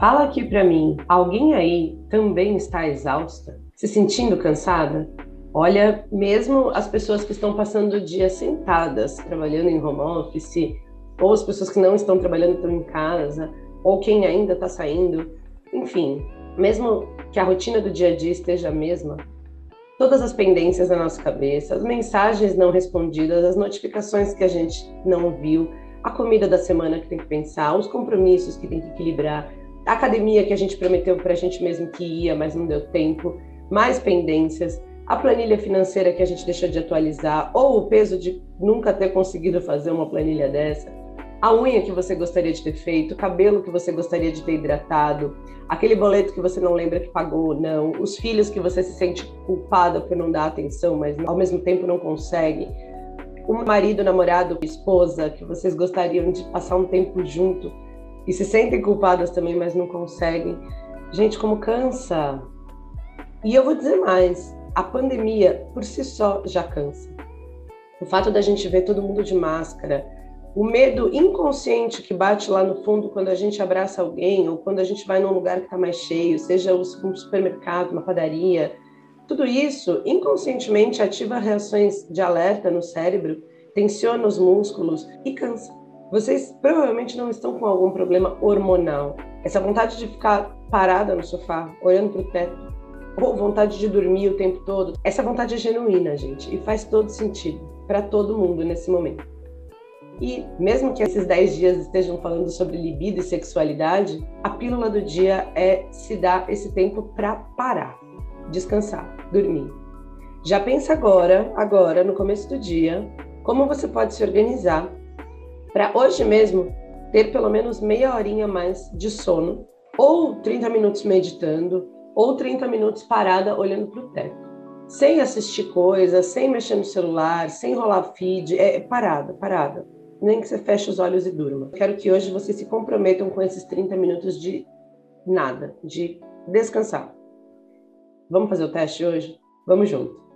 Fala aqui para mim, alguém aí também está exausta? Se sentindo cansada? Olha, mesmo as pessoas que estão passando o dia sentadas, trabalhando em home office, ou as pessoas que não estão trabalhando estão em casa, ou quem ainda está saindo, enfim, mesmo que a rotina do dia a dia esteja a mesma, todas as pendências na nossa cabeça, as mensagens não respondidas, as notificações que a gente não viu, a comida da semana que tem que pensar, os compromissos que tem que equilibrar, a academia que a gente prometeu para a gente mesmo que ia, mas não deu tempo, mais pendências, a planilha financeira que a gente deixou de atualizar, ou o peso de nunca ter conseguido fazer uma planilha dessa, a unha que você gostaria de ter feito, o cabelo que você gostaria de ter hidratado, aquele boleto que você não lembra que pagou ou não, os filhos que você se sente culpada por não dar atenção, mas ao mesmo tempo não consegue, o marido, namorado, esposa que vocês gostariam de passar um tempo junto e se sentem culpadas também, mas não conseguem. Gente, como cansa. E eu vou dizer mais: a pandemia por si só já cansa. O fato da gente ver todo mundo de máscara, o medo inconsciente que bate lá no fundo quando a gente abraça alguém ou quando a gente vai num lugar que está mais cheio, seja um supermercado, uma padaria, tudo isso inconscientemente ativa reações de alerta no cérebro, tensiona os músculos e cansa. Vocês provavelmente não estão com algum problema hormonal. Essa vontade de ficar parada no sofá, olhando para o teto, ou vontade de dormir o tempo todo, essa vontade é genuína, gente, e faz todo sentido para todo mundo nesse momento. E mesmo que esses 10 dias estejam falando sobre libido e sexualidade, a pílula do dia é se dar esse tempo para parar, descansar, dormir. Já pensa agora, agora, no começo do dia, como você pode se organizar para hoje mesmo ter pelo menos meia horinha mais de sono, ou 30 minutos meditando, ou 30 minutos parada olhando para o teto. Sem assistir coisas, sem mexer no celular, sem rolar feed, é parada, parada. Nem que você feche os olhos e durma. Quero que hoje vocês se comprometam com esses 30 minutos de nada, de descansar. Vamos fazer o teste hoje? Vamos junto.